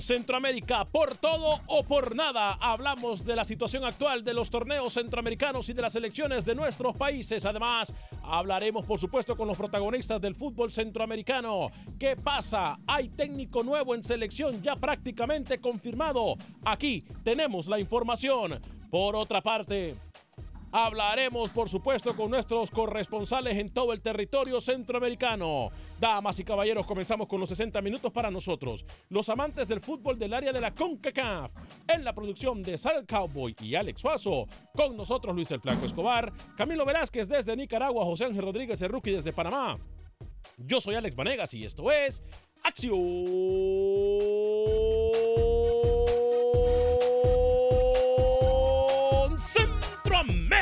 Centroamérica, por todo o por nada, hablamos de la situación actual de los torneos centroamericanos y de las elecciones de nuestros países. Además, hablaremos por supuesto con los protagonistas del fútbol centroamericano. ¿Qué pasa? Hay técnico nuevo en selección ya prácticamente confirmado. Aquí tenemos la información. Por otra parte, Hablaremos, por supuesto, con nuestros corresponsales en todo el territorio centroamericano. Damas y caballeros, comenzamos con los 60 minutos para nosotros, los amantes del fútbol del área de la CONCACAF. En la producción de Sal Cowboy y Alex Suazo. Con nosotros Luis el Flaco Escobar, Camilo Velázquez desde Nicaragua, José Ángel Rodríguez el Rookie desde Panamá. Yo soy Alex Vanegas y esto es Acción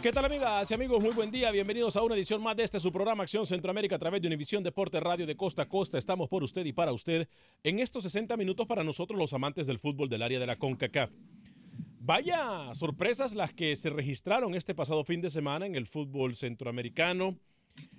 ¿Qué tal amigas y amigos? Muy buen día, bienvenidos a una edición más de este su programa Acción Centroamérica a través de Univisión Deporte Radio de Costa a Costa. Estamos por usted y para usted en estos 60 minutos para nosotros los amantes del fútbol del área de la CONCACAF. Vaya sorpresas las que se registraron este pasado fin de semana en el fútbol centroamericano.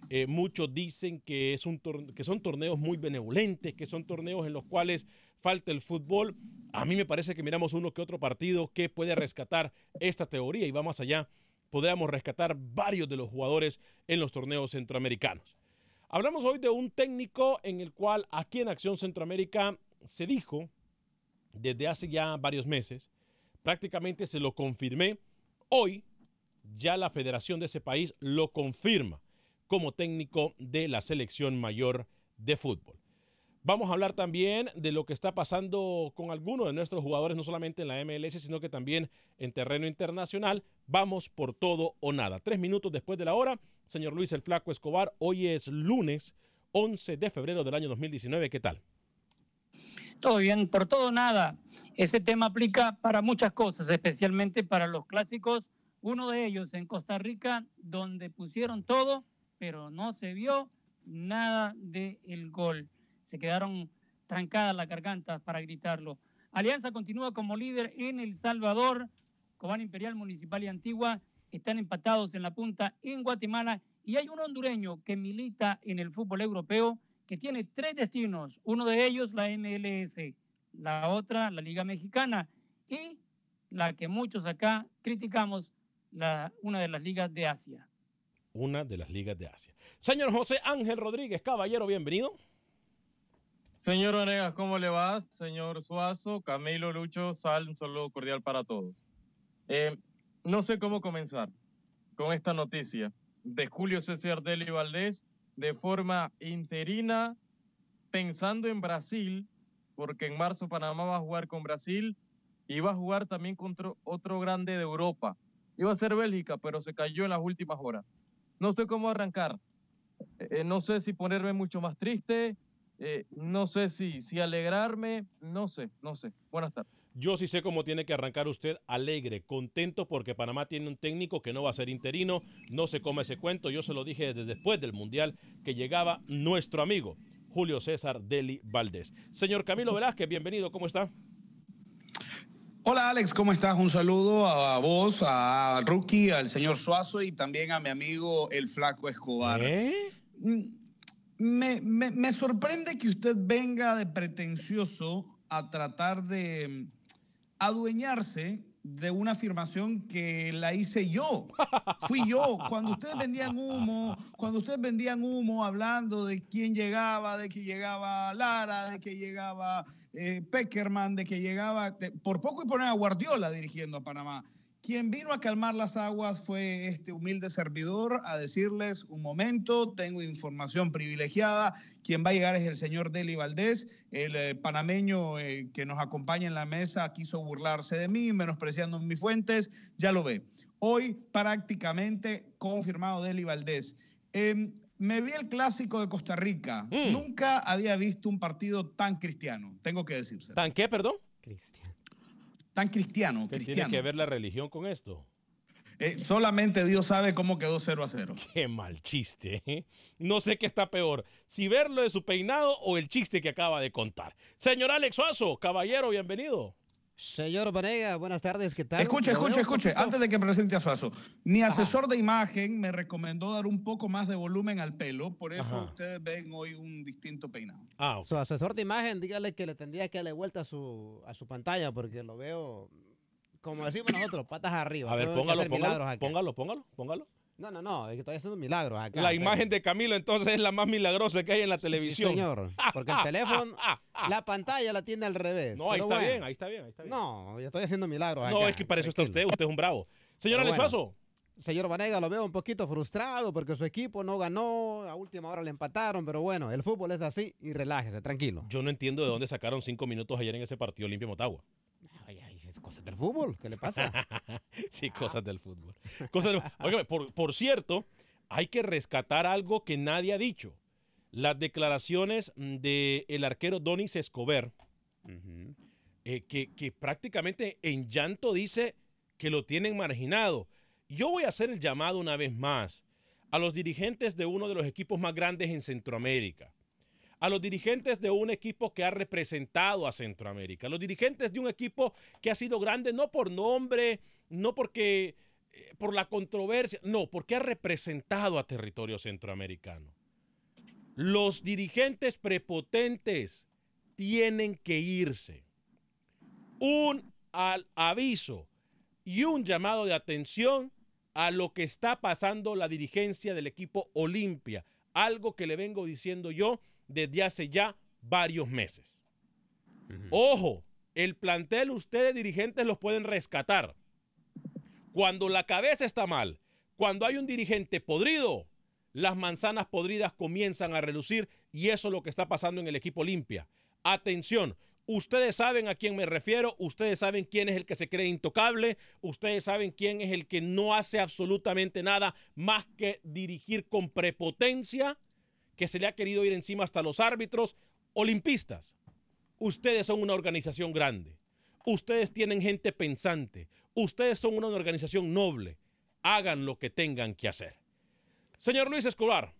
Eh, muchos dicen que, es un que son torneos muy benevolentes, que son torneos en los cuales falta el fútbol. A mí me parece que miramos uno que otro partido que puede rescatar esta teoría y va más allá. Podríamos rescatar varios de los jugadores en los torneos centroamericanos. Hablamos hoy de un técnico en el cual aquí en Acción Centroamérica se dijo desde hace ya varios meses, prácticamente se lo confirmé. Hoy ya la federación de ese país lo confirma como técnico de la selección mayor de fútbol. Vamos a hablar también de lo que está pasando con algunos de nuestros jugadores, no solamente en la MLS, sino que también en terreno internacional. Vamos por todo o nada. Tres minutos después de la hora, señor Luis el Flaco Escobar, hoy es lunes 11 de febrero del año 2019. ¿Qué tal? Todo bien, por todo o nada. Ese tema aplica para muchas cosas, especialmente para los clásicos. Uno de ellos en Costa Rica, donde pusieron todo, pero no se vio nada del el gol. Se quedaron trancadas las gargantas para gritarlo. Alianza continúa como líder en El Salvador. Cobán Imperial Municipal y Antigua están empatados en la punta en Guatemala. Y hay un hondureño que milita en el fútbol europeo que tiene tres destinos, uno de ellos la MLS, la otra la Liga Mexicana y la que muchos acá criticamos, la, una de las ligas de Asia. Una de las ligas de Asia. Señor José Ángel Rodríguez, caballero, bienvenido. Señor Vanegas, ¿cómo le va? Señor Suazo, Camilo Lucho, Sal, un saludo cordial para todos. Eh, no sé cómo comenzar con esta noticia de Julio César Deli Valdés de forma interina, pensando en Brasil, porque en marzo Panamá va a jugar con Brasil y va a jugar también contra otro grande de Europa. Iba a ser Bélgica, pero se cayó en las últimas horas. No sé cómo arrancar. Eh, no sé si ponerme mucho más triste, eh, no sé si, si alegrarme, no sé, no sé. Buenas tardes. Yo sí sé cómo tiene que arrancar usted alegre, contento porque Panamá tiene un técnico que no va a ser interino, no se come ese cuento, yo se lo dije desde después del Mundial que llegaba nuestro amigo Julio César Deli Valdés. Señor Camilo Velázquez, bienvenido, ¿cómo está? Hola Alex, ¿cómo estás? Un saludo a vos, a Rookie, al señor Suazo y también a mi amigo el Flaco Escobar. ¿Eh? Mm, me, me, me sorprende que usted venga de pretencioso a tratar de adueñarse de una afirmación que la hice yo. Fui yo. Cuando ustedes vendían humo, cuando ustedes vendían humo hablando de quién llegaba, de que llegaba Lara, de que llegaba eh, Peckerman, de que llegaba, por poco y poner a Guardiola dirigiendo a Panamá. Quien vino a calmar las aguas fue este humilde servidor a decirles, un momento, tengo información privilegiada, quien va a llegar es el señor Deli Valdés, el eh, panameño eh, que nos acompaña en la mesa quiso burlarse de mí, menospreciando mis fuentes, ya lo ve. Hoy prácticamente confirmado Deli Valdés. Em, me vi el clásico de Costa Rica. Mm. Nunca había visto un partido tan cristiano, tengo que decirse. ¿Tan qué, perdón? Cristiano. Tan cristiano, ¿Qué cristiano. tiene que ver la religión con esto? Eh, solamente Dios sabe cómo quedó 0 a 0. Qué mal chiste. ¿eh? No sé qué está peor, si verlo de su peinado o el chiste que acaba de contar. Señor Alex Suazo, caballero, bienvenido. Señor Vanega, buenas tardes, ¿qué tal? Escuche, escuche, escuche. Antes de que presente a Suazo, mi asesor de imagen me recomendó dar un poco más de volumen al pelo, por eso Ajá. ustedes ven hoy un distinto peinado. Ah, ok. Su asesor de imagen, dígale que le tendría que darle vuelta a su, a su pantalla porque lo veo, como decimos nosotros, patas arriba. A ver, póngalo, póngalo, acá. póngalo, póngalo, póngalo. No, no, no, es que estoy haciendo milagros acá. La imagen de Camilo entonces es la más milagrosa que hay en la Sí, televisión. señor, porque el teléfono, la pantalla la tiene al revés. No, ahí está bueno. bien, ahí está bien, ahí está bien. No, yo estoy haciendo milagros No, acá, es que para eso está usted, usted es un bravo. Señor Pero Alex bueno. Suazo, Señor Vanega, lo veo un poquito frustrado porque su equipo no ganó, a última hora le empataron, pero bueno, el fútbol es así y relájese, tranquilo. yo no entiendo de dónde sacaron cinco minutos ayer en ese partido limpio Motagua. Cosas del fútbol, ¿qué le pasa? sí, cosas del fútbol. Cosas del- Óigame, por, por cierto, hay que rescatar algo que nadie ha dicho. Las declaraciones del el arquero Donis Escobar, eh, que, que prácticamente en llanto dice que lo tienen marginado. Yo voy a hacer el llamado una vez más a los dirigentes de uno de los equipos más grandes en Centroamérica, a los dirigentes de un equipo que ha representado a Centroamérica, los dirigentes de un equipo que ha sido grande no por nombre, no porque eh, por la controversia, no, porque ha representado a territorio centroamericano. Los dirigentes prepotentes tienen que irse. Un al aviso y un llamado de atención a lo que está pasando la dirigencia del equipo Olimpia, algo que le vengo diciendo yo desde hace ya varios meses. Ojo, el plantel ustedes dirigentes los pueden rescatar. Cuando la cabeza está mal, cuando hay un dirigente podrido, las manzanas podridas comienzan a relucir Y eso es lo que está pasando en el equipo Olimpia. Atención, ustedes saben a quién me refiero, ustedes saben quién es el que se cree intocable, ustedes saben quién es el que no hace absolutamente nada más que dirigir con prepotencia, que se le ha querido ir encima hasta los árbitros. Olimpistas, ustedes son una organización grande, ustedes tienen gente pensante, ustedes son una organización noble, hagan lo que tengan que hacer. Señor Luis Escobar,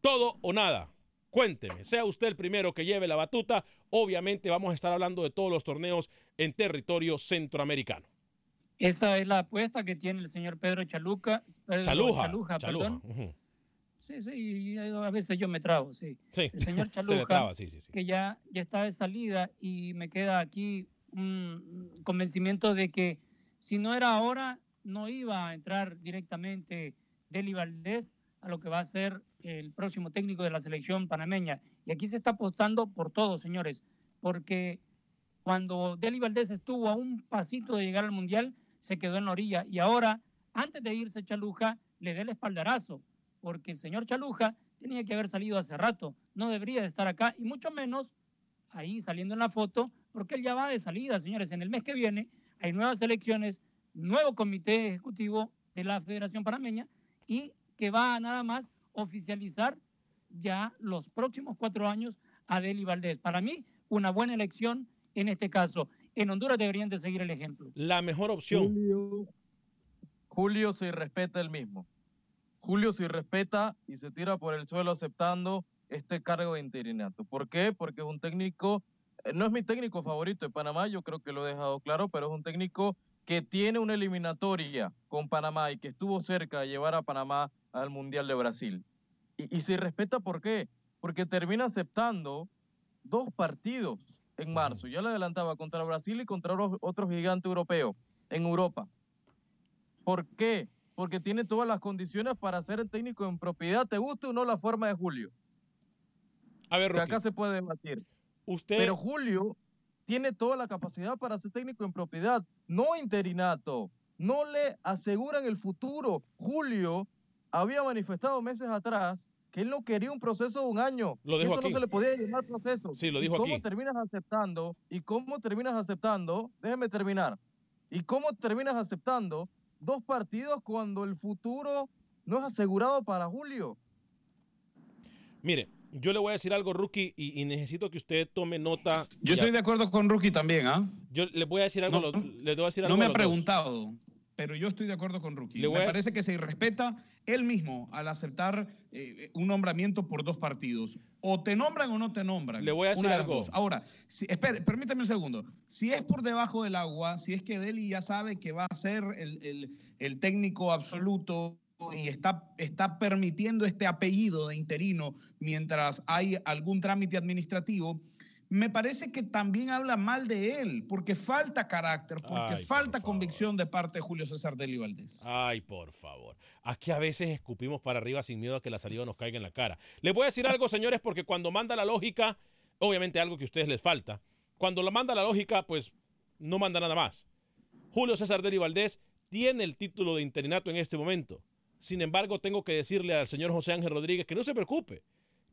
todo o nada. Cuénteme, sea usted el primero que lleve la batuta. Obviamente vamos a estar hablando de todos los torneos en territorio centroamericano. Esa es la apuesta que tiene el señor Pedro Chaluca. Pedro Chaluja. Chaluja, Chaluja, perdón. Sí, sí, y a veces yo me trago, sí. Sí, El señor se le Chaluja, traba, sí, sí, sí. que ya, ya está de salida y me queda aquí un convencimiento de que si no era ahora, no iba a entrar directamente Deli Valdés a lo que va a ser el próximo técnico de la selección panameña. Y aquí se está apostando por todo, señores, porque cuando Deli Valdés estuvo a un pasito de llegar al Mundial, se quedó en la orilla. Y ahora, antes de irse Chaluja, le dé el espaldarazo, porque el señor Chaluja tenía que haber salido hace rato, no debería de estar acá, y mucho menos ahí saliendo en la foto, porque él ya va de salida, señores. En el mes que viene hay nuevas elecciones, nuevo comité ejecutivo de la Federación Panameña y que va a nada más oficializar ya los próximos cuatro años a Deli Valdés. Para mí, una buena elección en este caso. En Honduras deberían de seguir el ejemplo. La mejor opción. Julio, Julio se respeta el mismo. Julio se respeta y se tira por el suelo aceptando este cargo de interinato. ¿Por qué? Porque es un técnico, eh, no es mi técnico favorito de Panamá, yo creo que lo he dejado claro, pero es un técnico que tiene una eliminatoria con Panamá y que estuvo cerca de llevar a Panamá al Mundial de Brasil. Y, y se respeta ¿por qué? Porque termina aceptando dos partidos en marzo. Ya le adelantaba contra Brasil y contra otro, otro gigante europeo en Europa. ¿Por qué? Porque tiene todas las condiciones para ser el técnico en propiedad. ¿Te gusta o no la forma de Julio? A ver, Que Rocky, acá se puede debatir. usted, Pero Julio tiene toda la capacidad para ser técnico en propiedad, no interinato. No le aseguran el futuro. Julio había manifestado meses atrás que él no quería un proceso de un año. Lo dijo Eso aquí. no se le podía llamar proceso. Sí, lo ¿Y dijo cómo aquí. terminas aceptando? ¿Y cómo terminas aceptando? Déjeme terminar. ¿Y cómo terminas aceptando dos partidos cuando el futuro no es asegurado para Julio? mire, yo le voy a decir algo, Rookie, y, y necesito que usted tome nota. Yo Ya, estoy de acuerdo con Rookie también, ¿ah? Yo le voy a decir algo, No, a los- le voy a decir algo No me a ha dos. Pero yo estoy de acuerdo con Rookie. Me parece que se irrespeta él mismo al aceptar eh, un nombramiento por dos partidos. O te nombran o no te nombran. Le voy a decir de algo. Ahora, si, espere, permítame un segundo. Si es por debajo del agua, si es que Deli ya sabe que va a ser el, el- el técnico absoluto y está, está permitiendo este apellido de interino mientras hay algún trámite administrativo, me parece que también habla mal de él, porque falta carácter, porque Ay, falta convicción de parte de Julio César Deli Valdés. Ay, por favor. Aquí a veces escupimos para arriba sin miedo a que la saliva nos caiga en la cara. Les voy a decir algo, señores, porque cuando manda la lógica, obviamente algo que a ustedes les falta, cuando lo manda la lógica, pues no manda nada más. Julio César Deli Valdés tiene el título de interinato en este momento. Sin embargo, tengo que decirle al señor José Ángel Rodríguez que no se preocupe,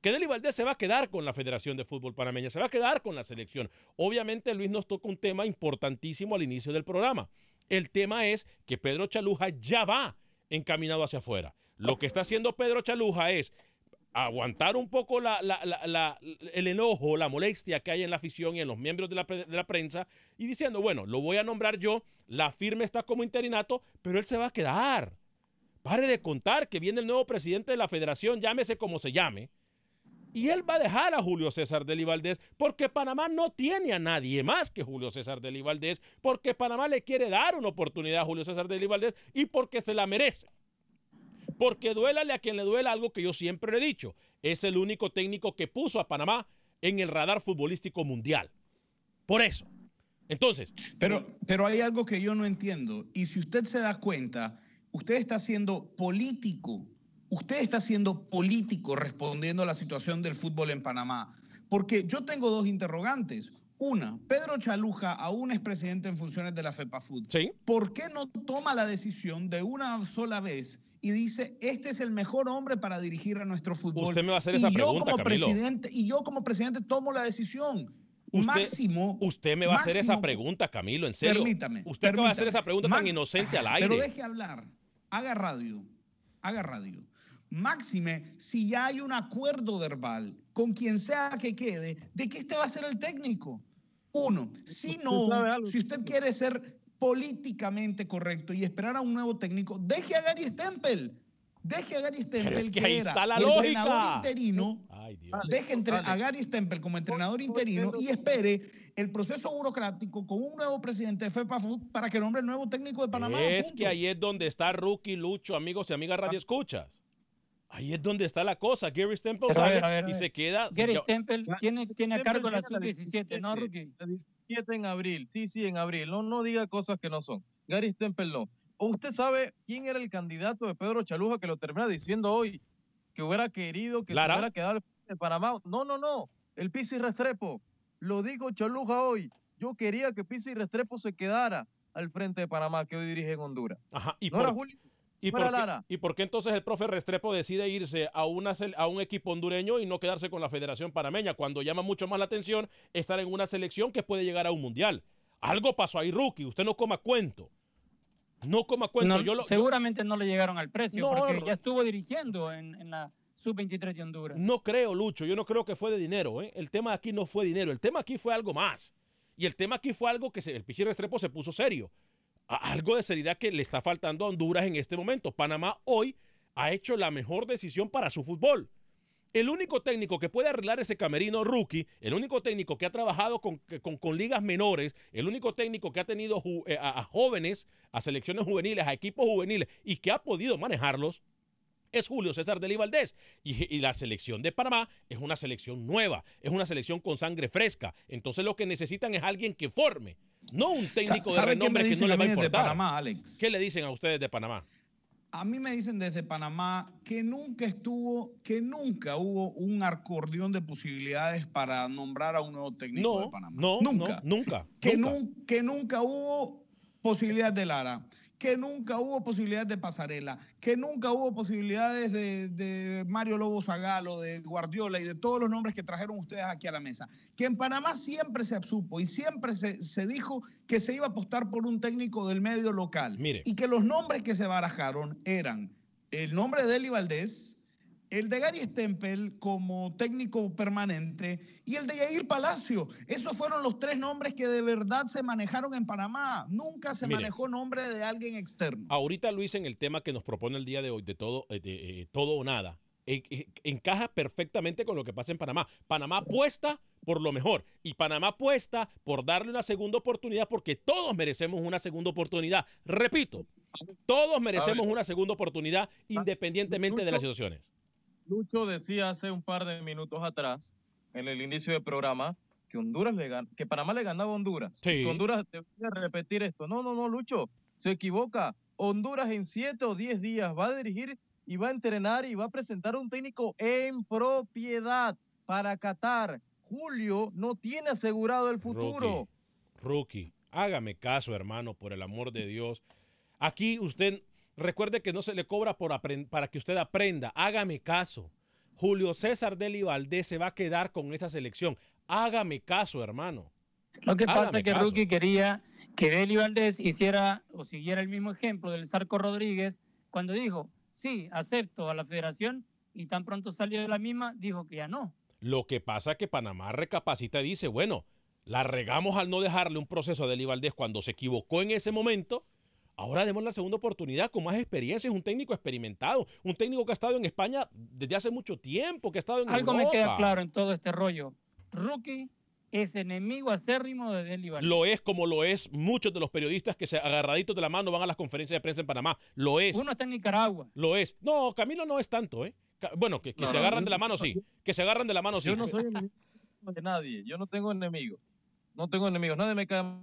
que Deli Valdés se va a quedar con la Federación de Fútbol Panameña, se va a quedar con la selección. Obviamente, Luis nos toca un tema importantísimo al inicio del programa. El tema es que Pedro Chaluja ya va encaminado hacia afuera. Lo que está haciendo Pedro Chaluja es aguantar un poco el enojo, la molestia que hay en la afición y en los miembros de la, de la prensa y diciendo, bueno, lo voy a nombrar yo, la firma está como interinato, pero él se va a quedar. Pare de contar que viene el nuevo presidente de la federación, llámese como se llame, y él va a dejar a Julio César Deli Valdés porque Panamá no tiene a nadie más que Julio César Deli Valdés, porque Panamá le quiere dar una oportunidad a Julio César Deli Valdés y porque se la merece. Porque duélale a quien le duela algo que yo siempre le he dicho. Es el único técnico que puso a Panamá en el radar futbolístico mundial. Por eso. Entonces, Pero, pero hay algo que yo no entiendo. Y si usted se da cuenta, usted está siendo político. Usted está siendo político respondiendo a la situación del fútbol en Panamá. Porque yo tengo dos interrogantes. Una, Pedro Chaluja aún es presidente en funciones de la FEPAFUT. Sí. ¿Por qué no toma la decisión de una sola vez y dice, este es el mejor hombre para dirigir a nuestro fútbol. Usted me va a hacer y esa yo pregunta, como Camilo. presidente Y yo como presidente tomo la decisión. Usted, máximo. usted me va a hacer esa pregunta, Camilo, en serio. Permítame. Usted acaba de hacer permítame. esa pregunta tan inocente al aire. Pero deje hablar. Haga radio. Haga radio. Máxime, si ya hay un acuerdo verbal con quien sea que quede, de que este va a ser el técnico. Uno, si ¿Usted no, si usted quiere ser políticamente correcto y esperar a un nuevo técnico, deje a Gary Stempel. Deje a Gary Stempel. es que ahí era está la lógica. interino. Ay, Dios. Deje entre- a Gary Stempel como entrenador interino y espere el proceso burocrático con un nuevo presidente de FEPAFUT para que nombre el nuevo técnico de Panamá. Es punto. que ahí es donde está Rookie, Lucho, amigos y amigas Radio Escuchas. Ahí es donde está la cosa. Gary Stempel Pero a ver, a ver, a y se queda. Gary ya- Stempel tiene, tiene a cargo la llega a la sub-17, ¿no, 17, Rookie? la 17 en abril, sí, sí, en abril. No, no diga cosas que no son. Gary Stempel no. ¿O ¿Usted sabe quién era el candidato de Pedro Chaluja que lo termina diciendo hoy? Que hubiera querido que ¿Lara? se hubiera quedado en Panamá. No, no, no. El Pisi Restrepo. Lo dijo Chaluja hoy. Yo quería que Pisi Restrepo se quedara al frente de Panamá, que hoy dirige en Honduras. Ajá, ¿y no por- era Julio. ¿Y por, qué. ¿Y por qué entonces el profe Restrepo decide irse a, una, a un equipo hondureño y no quedarse con la Federación Panameña cuando llama mucho más la atención estar en una selección que puede llegar a un mundial? Algo pasó ahí, rookie. Usted no coma cuento. No coma cuento. No, yo lo- yo- seguramente no le llegaron al precio No, porque ya estuvo dirigiendo en, en la sub-23 de Honduras. No creo, Lucho. Yo no creo que fue de dinero. ¿eh? El tema aquí no fue dinero. El tema aquí fue algo más. Y el tema aquí fue algo que se- el Pichi Restrepo se puso serio. Algo de seriedad que le está faltando a Honduras en este momento. Panamá hoy ha hecho la mejor decisión para su fútbol. El único técnico que puede arreglar ese camerino rookie, el único técnico que ha trabajado con, con- ligas menores, el único técnico que ha tenido eh, a, a jóvenes, a selecciones juveniles, a equipos juveniles y que ha podido manejarlos, es Julio César Deli Valdés. Y, y la selección de Panamá es una selección nueva, es una selección con sangre fresca. Entonces lo que necesitan es alguien que forme, no un técnico de ¿Sabe qué renombre que no le va a importar. Panamá, Alex? ¿Qué le dicen a ustedes de Panamá? A mí me dicen desde Panamá que nunca estuvo, que nunca hubo un acordeón de posibilidades para nombrar a un nuevo técnico No, de Panamá. no, nunca. no, nunca, Que, nunca. nun- que nunca hubo posibilidad de Lara, que nunca hubo posibilidades de Pasarela, que nunca hubo posibilidades de, de Mario Lobo Zagalo, de Guardiola y de todos los nombres que trajeron ustedes aquí a la mesa. Que en Panamá siempre se absupo y siempre se, se dijo que se iba a apostar por un técnico del medio local. Mire. Y que los nombres que se barajaron eran el nombre de Eli Valdés, el de Gary Stempel como técnico permanente y el de Yair Palacio. Esos fueron los tres nombres que de verdad se manejaron en Panamá. Nunca se Mire. manejó nombre de alguien externo. Ahorita Luis en el tema que nos propone el día de hoy de todo, eh, de, eh, todo o nada, eh, eh, encaja perfectamente con lo que pasa en Panamá. Panamá apuesta por lo mejor y Panamá apuesta por darle una segunda oportunidad porque todos merecemos una segunda oportunidad. Repito, todos merecemos una segunda oportunidad independientemente de las situaciones. Lucho decía hace un par de minutos atrás, en el inicio del programa, que Honduras le gan- que Panamá le ganaba a Honduras. Sí. Que Honduras debería repetir esto. No, no, no, Lucho, se equivoca. Honduras en siete o diez días va a dirigir y va a entrenar y va a presentar un técnico en propiedad para Qatar. Julio no tiene asegurado el futuro. Rookie, hágame caso, hermano, por el amor de Dios. Aquí usted, recuerde que no se le cobra por para que usted aprenda. Hágame caso. Julio César Deli Valdés se va a quedar con esa selección. Hágame caso, hermano. Lo que pasa es que caso. Rookie quería que Deli Valdés hiciera o siguiera el mismo ejemplo del Zarco Rodríguez cuando dijo, sí, acepto a la federación y tan pronto salió de la misma, dijo que ya no. Lo que pasa es que Panamá recapacita y dice, bueno, la regamos al no dejarle un proceso a Deli Valdés cuando se equivocó en ese momento. Ahora demos la segunda oportunidad con más experiencia. Es un técnico experimentado, un técnico que ha estado en España desde hace mucho tiempo, que ha estado en Algo me queda Europa. claro en todo este rollo. Rookie es enemigo acérrimo de Deli Valdés. Lo es como lo es muchos de los periodistas que se agarraditos de la mano van a las conferencias de prensa en Panamá. Lo es. Uno está en Nicaragua. Lo es. No, Camilo no es tanto, ¿eh? Bueno, que, que No, se agarran yo- de la mano, sí. Que se agarran de la mano, sí. Yo no soy enemigo de nadie. Yo no tengo enemigos. No tengo enemigos. Nadie me cae. Yo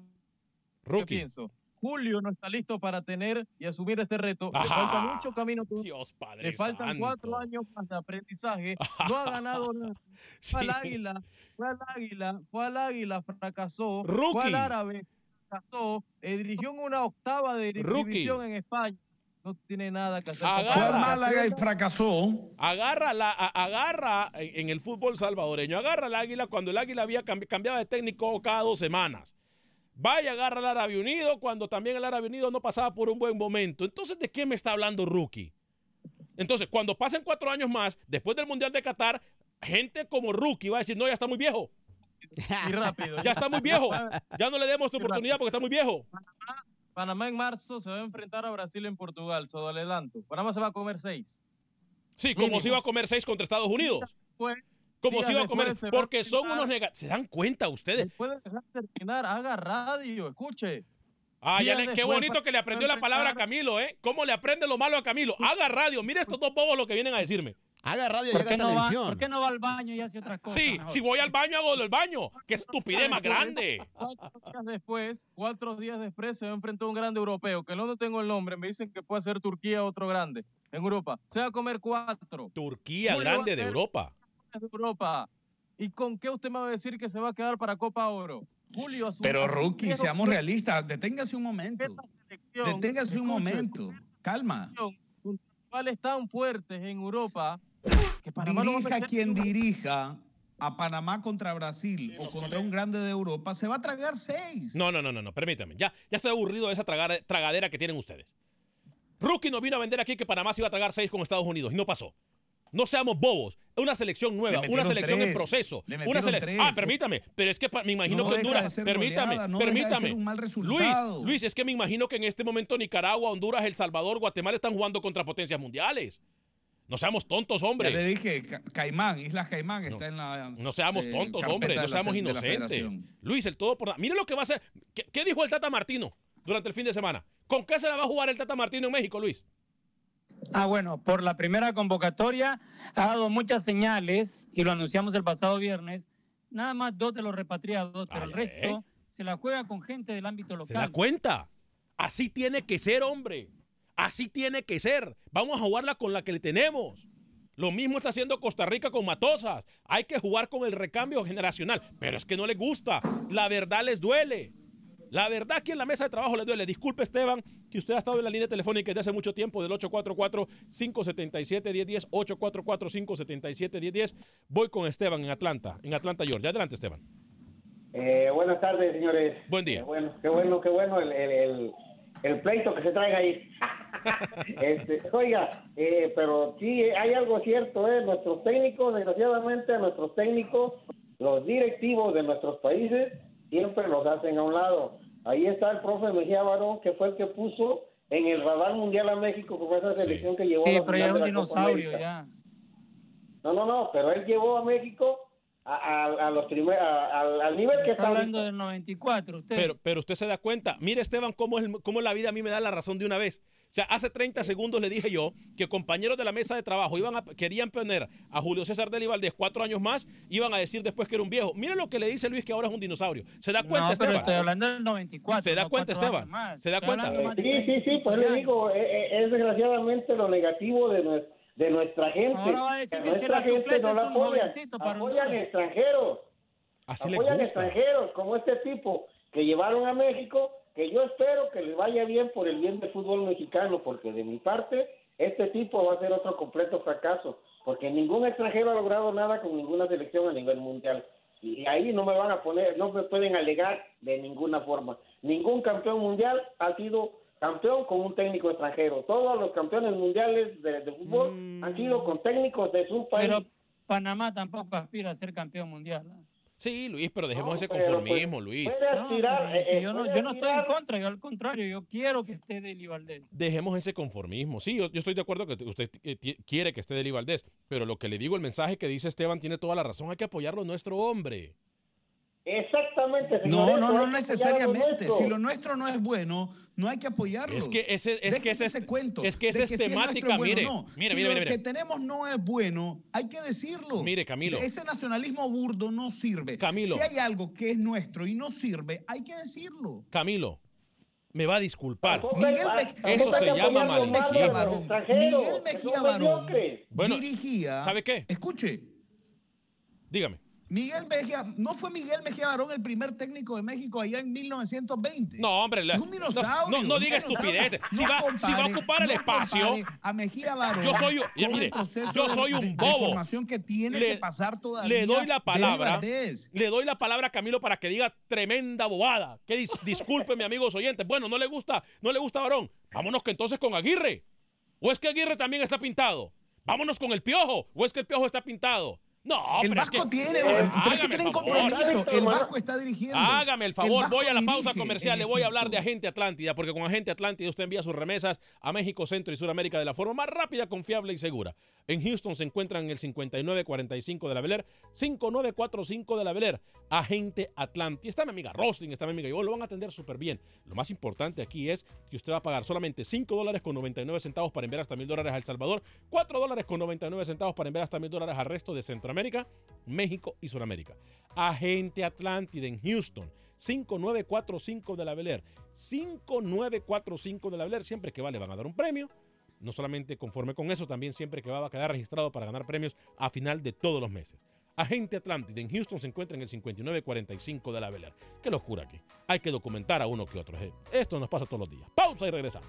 Rookie. pienso. Julio no está listo para tener y asumir este reto. Le falta mucho camino. Dios Padre Le faltan Santo. cuatro años más de aprendizaje. No ha ganado nada. Fue al. Águila, fue al Águila, fue al Águila, fracasó. Fue al Árabe, fracasó. eh, dirigió en una octava de Rookie. división en España. no tiene nada que hacer. Fue al Agarra. Málaga y fracasó. Agarra, la, a- agarra en el fútbol salvadoreño, agarra el águila cuando el águila había cambi- cambiado de técnico cada dos semanas. Vaya, agarra al Árabe Unido cuando también el Árabe Unido no pasaba por un buen momento. Entonces, ¿de qué me está hablando Rookie? Entonces, cuando pasen cuatro años más, después del Mundial de Qatar, gente como Rookie va a decir, no, ya está muy viejo. Y rápido. Ya está muy viejo. Ya no le demos tu oportunidad porque está muy viejo. Panamá en marzo se va a enfrentar a Brasil en Portugal, solo adelanto. Panamá se va a comer seis. Sí, como Mínimo. si iba a comer seis contra Estados Unidos. Después, Como si iba a comer, a porque son unos negativos. ¿Se dan cuenta ustedes? Después de dejar terminar, haga radio, escuche. Ah, ya Días le- qué después, bonito que le aprendió la palabra a Camilo, ¿eh? ¿Cómo le aprende lo malo a Camilo? Haga radio. Mire estos dos bobos lo que vienen a decirme. Haga radio y ¿Por haga va, televisión. ¿Por qué no va al baño y hace otras cosas? Sí, mejor? si voy al baño, hago el baño. ¡Qué estupidez más grande! Cuatro días después, cuatro días después, se va a un grande europeo, que no tengo el nombre, me dicen que puede ser Turquía otro grande en Europa. Se va a comer cuatro. Turquía, Julio grande de Europa. De Europa. ¿Y con qué usted me va a decir que se va a quedar para Copa Oro? Julio, a su- Pero Rookie, viejo seamos realistas. Deténgase un momento. Deténgase un momento. Calma. rivales tan fuertes en Europa que Panamá no Dirija meter quien dirija a Panamá contra Brasil o contra un grande de Europa, se va a tragar seis. No, no, no, no, no, permítame. Ya, ya estoy aburrido de esa tragar- tragadera que tienen ustedes. Rookie nos vino a vender aquí que Panamá se iba a tragar seis con Estados Unidos y no pasó. No seamos bobos. Es una selección nueva, una selección en proceso. Una metieron sele- tres. Ah, permítame. Pero es que me imagino No que Honduras. permítame, goleada, no deja de permítame. ser un mal Luis. Luis, es que me imagino que en este momento Nicaragua, Honduras, El Salvador, Guatemala están jugando contra potencias mundiales. No seamos tontos, hombre. Ya le dije, Ca- Caimán, Islas Caimán está en la. No seamos eh, tontos, hombre, no seamos inocentes. Luis, el todo por nada. Mire lo que va a hacer. ¿Qué, qué dijo el Tata Martino durante el fin de semana? ¿Con qué se la va a jugar el Tata Martino en México, Luis? Ah, bueno, por la primera convocatoria ha dado muchas señales y lo anunciamos el pasado viernes. Nada más dos de los repatriados, pero el resto se la juega con gente del ámbito ¿Se da local. cuenta? Así tiene que ser, hombre. Así tiene que ser. Vamos a jugarla con la que le tenemos. Lo mismo está haciendo Costa Rica con Matosas. Hay que jugar con el recambio generacional. Pero es que no les gusta. La verdad les duele. La verdad que en la mesa de trabajo les duele. Disculpe, Esteban, que usted ha estado en la línea telefónica desde hace mucho tiempo del 844-577-1010. 844-577-1010. Voy con Esteban en Atlanta, en Atlanta, Georgia. Adelante, Esteban. Eh, buenas tardes, señores. Buen día. Eh, bueno, qué bueno, qué bueno el, el, el, el pleito que se traen ahí. Este, oiga, eh, pero sí hay algo cierto, ¿eh? Nuestros técnicos, desgraciadamente, nuestros técnicos, los directivos de nuestros países, siempre los hacen a un lado. Ahí está el profe Mejía Barón, que fue el que puso en el radar mundial a México, que fue esa selección que llevó a Sí, la pero ya final es un de la Copa dinosaurio América. ya. No, no, no, pero él llevó a México a, a- a los primer, a- al- al nivel que Está hablando ahorita. del 94, usted. Pero, pero usted se da cuenta. Mire, Esteban, cómo, es el- cómo la vida a mí me da la razón de una vez. O sea, hace 30 segundos le dije yo que compañeros de la mesa de trabajo iban a, querían poner a Julio César Valdés cuatro años más, iban a decir después que era un viejo. Mire lo que le dice Luis, que ahora es un dinosaurio. ¿Se da cuenta, no, pero Esteban? estoy hablando del 94. ¿Se da no cuenta, Esteban? ¿Se da Estoy cuenta? de Sí, sí, sí, pues le digo, eh, eh, es desgraciadamente lo negativo de, nues- de nuestra gente. Ahora va a decir que nuestra gente no la apoyan Honduras. extranjeros, Así le apoyan gusta. extranjeros como este tipo que llevaron a México, que yo espero que les vaya bien por el bien del fútbol mexicano, porque de mi parte, este tipo va a ser otro completo fracaso, porque ningún extranjero ha logrado nada con ninguna selección a nivel mundial. Y ahí no me van a poner, no me pueden alegar de ninguna forma. Ningún campeón mundial ha sido campeón con un técnico extranjero. Todos los campeones mundiales de, de fútbol han sido con técnicos de su país. Pero Panamá tampoco aspira a ser campeón mundial. ¿no? Sí, Luis, pero dejemos No, ese pero, pues, conformismo, Luis. No, eh, yo no, yo no estoy en contra, yo al contrario, yo quiero que esté Deli Valdés. Dejemos ese conformismo. Sí, yo, yo estoy de acuerdo que usted eh, quiere que esté Deli Valdés, pero lo que le digo, el mensaje que dice Esteban tiene toda la razón. Hay que apoyarlo a nuestro hombre. Exactamente. No, no, no lo necesariamente. Si lo nuestro no es bueno, no hay que apoyarlo. Es que ese- es que ese- ese cuento. es que esa es si temática, es bueno, mire, no. mire, si mire, lo mire. que tenemos no es bueno, hay que decirlo. Mire, Camilo. Ese nacionalismo burdo no sirve. Camilo. Si hay algo que es nuestro y no sirve, hay que decirlo. Camilo, me va a disculpar. Miguel Mej- Eso se llama los extranjeros, Miguel Mejía Barón. Bueno, dirigía. ¿sabe qué? Escuche, Dígame. Miguel Mejía, ¿no fue Miguel Mejía Barón el primer técnico de México allá en 1920? No, hombre, la- Es un dinosaurio. no, diga estupideces. Si No va- si va a ocupar el espacio, a Mejía Barón. yo soy- ya, mire, yo soy un bobo. formación que tiene Le- que pasar todavía. Le doy la palabra. Le doy la palabra a Camilo para que diga tremenda bobada. Que dis- disculpen, mi amigos oyentes. Bueno, no le gusta, no le gusta Varón. Vámonos que entonces con Aguirre. ¿O es que Aguirre también está pintado? Vámonos con el Piojo. ¿O es que el Piojo está pintado? No, El pero es Vasco que- tiene, Eh, pero es que tienen el favor. compromiso. El Vasco está dirigiendo. Hágame el favor, voy a la pausa dirige comercial, le voy a hablar de Agente Atlántida, porque con Agente Atlántida usted envía sus remesas a México, Centro y Sudamérica de la forma más rápida, confiable y segura. En Houston se encuentran en el 5945 de la Beler, 5945 de la Beler, Agente Atlántida. Está mi amiga Rosling, está mi amiga Ivonne, lo van a atender súper bien. Lo más importante aquí es que usted va a pagar solamente 5 dólares con 99 centavos para enviar hasta 1000 dólares a El Salvador, 4 dólares con 99 centavos para enviar hasta 1000 dólares al resto de Centroamérica, México y Sudamérica. Agente Atlántida en Houston. 5945 de la Bel Air. 5945 de la Bel Air. Siempre que va le van a dar un premio. No solamente conforme con eso, también siempre que va a quedar registrado para ganar premios a final de todos los meses. Agente Atlántida en Houston se encuentra en el 5945 de la Bel Air. Qué locura aquí. Hay que documentar a uno que otro. Esto nos pasa todos los días. Pausa y regresamos.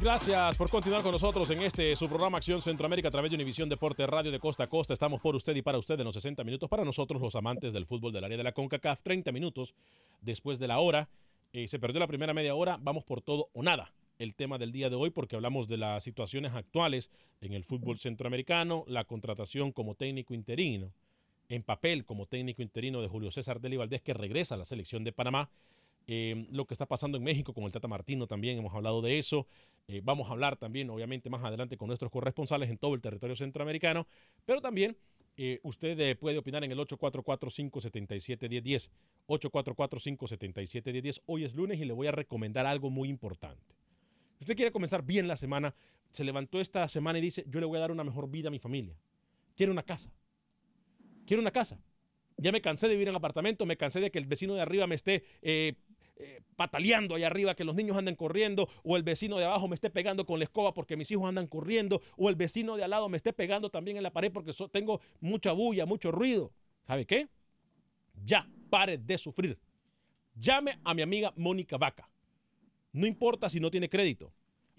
Gracias por continuar con nosotros en este su programa Acción Centroamérica a través de Univisión Deporte Radio de Costa a Costa. Estamos por usted y para usted en los 60 minutos para nosotros los amantes del fútbol del área de la CONCACAF. 30 minutos después de la hora. Eh, se perdió la primera media hora. Vamos por todo o nada. El tema del día de hoy porque hablamos de las situaciones actuales en el fútbol centroamericano, la contratación como técnico interino, en papel como técnico interino de Julio César Deli Valdés que regresa a la selección de Panamá. Eh, lo que está pasando en México con el Tata Martino también hemos hablado de eso. Eh, vamos a hablar también, obviamente, más adelante con nuestros corresponsales en todo el territorio centroamericano, pero también eh, usted eh, puede opinar en el 844-577-1010. 844-577-1010. Hoy es lunes y le voy a recomendar algo muy importante. Si usted quiere comenzar bien la semana, se levantó esta semana y dice, yo le voy a dar una mejor vida a mi familia. Quiero una casa. Quiero una casa. Ya me cansé de vivir en apartamento, me cansé de que el vecino de arriba me esté eh, pataleando allá arriba, que los niños andan corriendo, o el vecino de abajo me esté pegando con la escoba porque mis hijos andan corriendo, o el vecino de al lado me esté pegando también en la pared porque tengo mucha bulla, mucho ruido. ¿Sabe qué? Ya, pare de sufrir. Llame a mi amiga Mónica Vaca. No importa si no tiene crédito.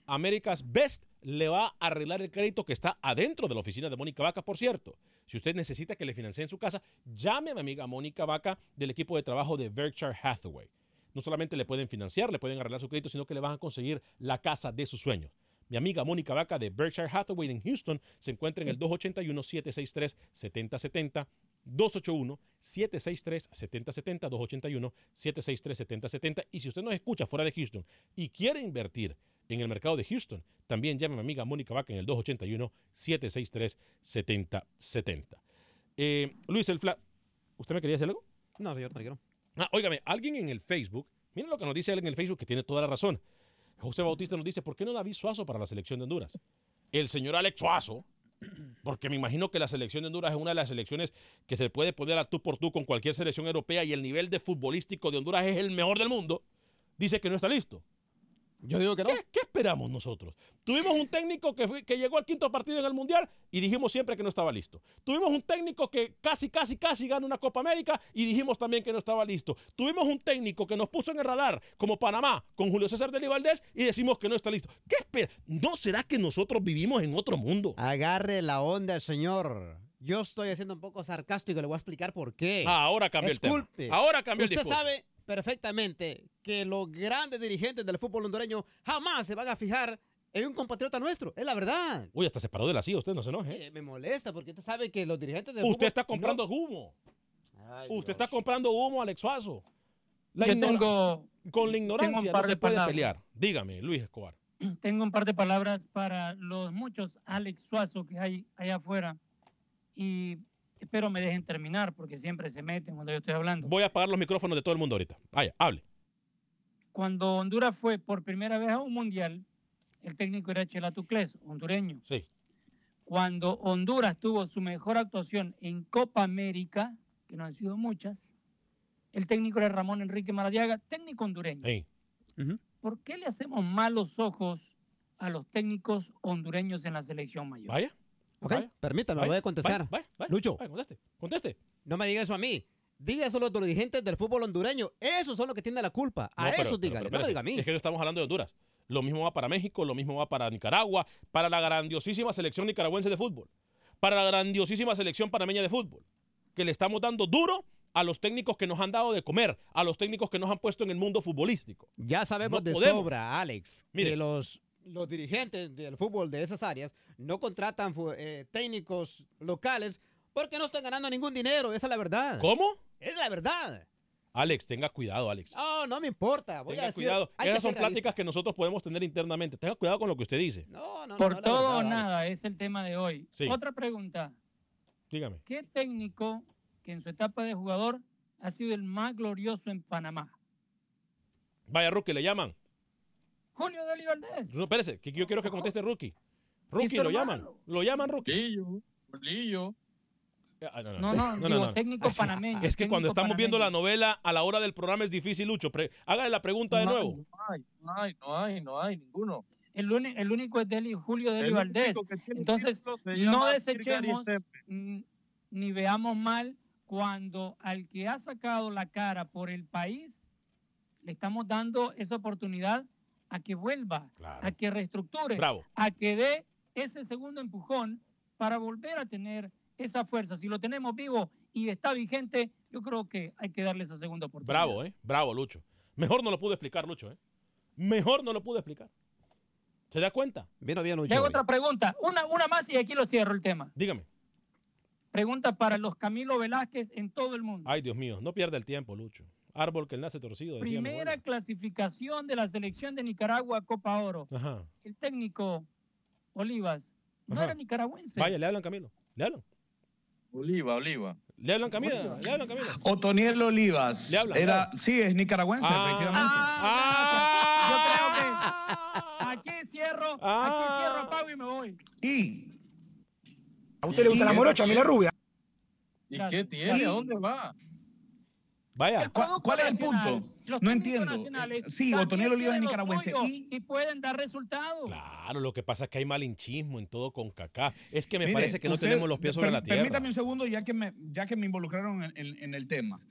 America's Best le va a arreglar el crédito que está adentro de la oficina de Mónica Vaca, por cierto. Si usted necesita que le financie en su casa, llame a mi amiga Mónica Vaca del equipo de trabajo de Berkshire Hathaway. No solamente le pueden financiar, le pueden arreglar su crédito, sino que le van a conseguir la casa de sus sueños. Mi amiga Mónica Vaca de Berkshire Hathaway en Houston se encuentra en el 281-763-7070. 281-763-7070, 281-763-7070. Y si usted nos escucha fuera de Houston y quiere invertir en el mercado de Houston, también llame a mi amiga Mónica Vaca en el 281-763-7070. Eh, Luis El Fla, ¿usted me quería decir algo? No, señor, tranquilo. Ah, óigame, alguien en el Facebook, miren lo que nos dice alguien en el Facebook que tiene toda la razón. José Bautista nos dice, ¿por qué no David Suazo para la selección de Honduras? El señor Alex Suazo, porque me imagino que la selección de Honduras es una de las selecciones que se puede poner a tú por tú con cualquier selección europea y el nivel de futbolístico de Honduras es el mejor del mundo, dice que no está listo. Yo digo que no. ¿Qué, qué esperamos nosotros? Tuvimos un técnico que, fue- que llegó al quinto partido en el Mundial y dijimos siempre que no estaba listo. Tuvimos un técnico que casi, casi, casi gana una Copa América y dijimos también que no estaba listo. Tuvimos un técnico que nos puso en el radar como Panamá con Julio César de Valdés y decimos que no está listo. ¿Qué espera? ¿No será que nosotros vivimos en otro mundo? Agarre la onda, señor. Yo estoy haciendo un poco sarcástico y le voy a explicar por qué. Ah, ahora cambió el tema. Disculpe. Ahora cambió el Usted discurso. sabe perfectamente que los grandes dirigentes del fútbol hondureño jamás se van a fijar en un compatriota nuestro. Es la verdad. Uy, hasta se paró de la silla, usted no se enoje. Eh, me molesta porque usted sabe que los dirigentes del Usted fútbol está comprando no- humo. Ay, Usted Dios. está comprando humo, Alex Suazo. La Yo tengo- Con la tengo ignorancia un no par se de puede palabras. pelear. Dígame, Luis Escobar. tengo un par de palabras para los muchos Alex Suazo que hay allá afuera y espero me dejen terminar porque siempre se meten cuando yo estoy hablando. Voy a apagar los micrófonos de todo el mundo ahorita. Vaya, hable. Cuando Honduras fue por primera vez a un mundial, el técnico era Chela Tucles, hondureño. Sí. Cuando Honduras tuvo su mejor actuación en Copa América, que no han sido muchas, el técnico era Ramón Enrique Maradiaga, técnico hondureño. Sí. ¿Por qué le hacemos malos ojos a los técnicos hondureños en la selección mayor? Vaya. Ok, permítame, voy a contestar. Vaya, vaya, Lucho. vaya, conteste, conteste. No me diga eso a mí. Diga eso a los dirigentes del fútbol hondureño. Esos son los que tienen la culpa. A No, pero- esos no me diga a mí. Es que estamos hablando de Honduras. Lo mismo va para México, lo mismo va para Nicaragua, para la grandiosísima selección nicaragüense de fútbol, para la grandiosísima selección panameña de fútbol, que le estamos dando duro a los técnicos que nos han dado de comer, a los técnicos que nos han puesto en el mundo futbolístico. Ya sabemos No de podemos. sobra, Alex, Mire. que los, los dirigentes del fútbol de esas áreas no contratan eh, técnicos locales porque no están ganando ningún dinero. Esa es la verdad. ¿Cómo? Es la verdad. Alex, tenga cuidado, Alex. No, no me importa. Voy a Tenga decir, cuidado. Esas son realista. pláticas que nosotros podemos tener internamente. Tenga cuidado con lo que usted dice. No, no, Por no, todo verdad, o Alex. nada es el tema de hoy. Sí. Otra pregunta. Dígame. ¿Qué técnico que en su etapa de jugador ha sido el más glorioso en Panamá? Vaya, Rookie, le llaman. Julio Deli Valdés. No, espérese, que yo quiero que conteste Rookie. Rookie, lo llaman. Lo llaman Rookie. Bolillo, bolillo. Ah, no, No, no, digo, técnico Es que- panameño, Es que cuando técnico estamos viendo la novela, a la hora del programa es difícil, Lucho. Pre- hágale la pregunta de No hay, nuevo. No hay, no hay, no hay, no hay ninguno. El, el único es Deli, Julio Deli El Valdés. Entonces, no desechemos ni veamos mal cuando al que ha sacado la cara por el país le estamos dando esa oportunidad a que vuelva, a que reestructure, Bravo. a que dé ese segundo empujón para volver a tener esa fuerza. Si lo tenemos vivo y está vigente, yo creo que hay que darle esa segunda oportunidad. Bravo, ¿eh? Bravo, Lucho. Mejor no lo pude explicar, Lucho, ¿eh? Mejor no lo pude explicar. ¿Se da cuenta? Vino bien, Le hago otra pregunta, una, una más y aquí lo cierro el tema. Dígame. Pregunta para los Camilo Velázquez en todo el mundo. Ay, Dios mío, no pierda el tiempo, Lucho. Árbol que nace torcido. decía Primera clasificación de la selección de Nicaragua a Copa Oro. Ajá. El técnico Olivas no Ajá. era nicaragüense. Vaya, le hablan Camilo. Le hablan. Oliva, Oliva. Le hablan Camilo. Le hablan Camilo. Otoniel Olivas. Le hablan, era, sí, es nicaragüense, Ah. efectivamente. Yo creo que aquí cierro, aquí cierro, apago y me voy. Y ¿A usted le gusta la morocha, a mí la rubia? ¿Y qué tiene? ¿A dónde va? Vaya. ¿Cuál, cuál es el punto? Los No entiendo. Sí, Otoniel Olivas es nicaragüense. Y y pueden dar resultados. Claro, lo que pasa es que hay malinchismo en todo con Cacá. Es que me Mire, parece que no tenemos los pies sobre per- la tierra. Permítame un segundo, ya que me, ya que me involucraron en, en- en el tema.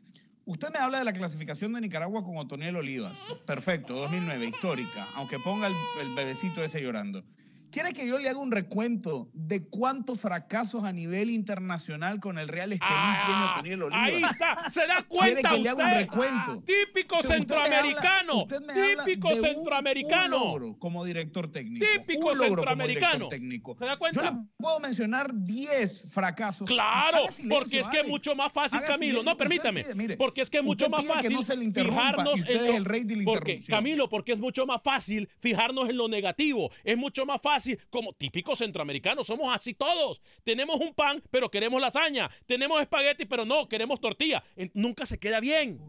Usted me habla de la clasificación de Nicaragua con Otoniel Olivas. Perfecto, 2009, histórica, aunque ponga el, el bebecito ese llorando. ¿Quiere que yo le haga un recuento de cuántos fracasos a nivel internacional con el Real Estelí tiene Otoniel? Ah, Ahí está, se da ¿Quiere cuenta que le haga un usted? recuento? Típico Usted me habla- centroamericano. usted me habla Típico de centroamericano. Un logro como director técnico. Típico un logro como centroamericano. técnico. ¿Se da cuenta? Yo le puedo mencionar 10 fracasos. Claro, silencio, porque es que es mucho más fácil, Haga Camilo. silencio. No, Usted permítame. pide, mire, porque es que es mucho usted más fácil no fijarnos usted en lo- el rey de la porque. Camilo, porque es mucho más fácil fijarnos en lo negativo. Es mucho más fácil, como típico centroamericano, somos así todos. Tenemos un pan, pero queremos lasaña. Tenemos espagueti, pero no, queremos tortilla. Nunca se queda bien.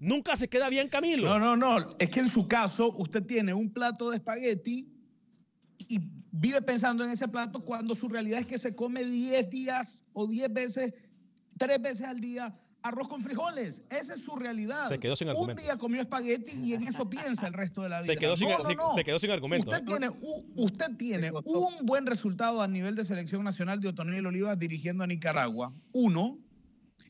Nunca se queda bien, Camilo. No, no, no. Es que en su caso, usted tiene un plato de espagueti y vive pensando en ese plato cuando su realidad es que se come 10 días o 10 veces, 3 veces al día arroz con frijoles. Esa es su realidad. Se quedó sin Un argumento. día comió espagueti y en eso piensa el resto de la vida. Se quedó sin, No, no, se- no. se quedó sin argumento. Usted ¿eh? tiene, u- usted tiene un buen resultado a nivel de selección nacional de Otoniel Olivas dirigiendo a Nicaragua, uno,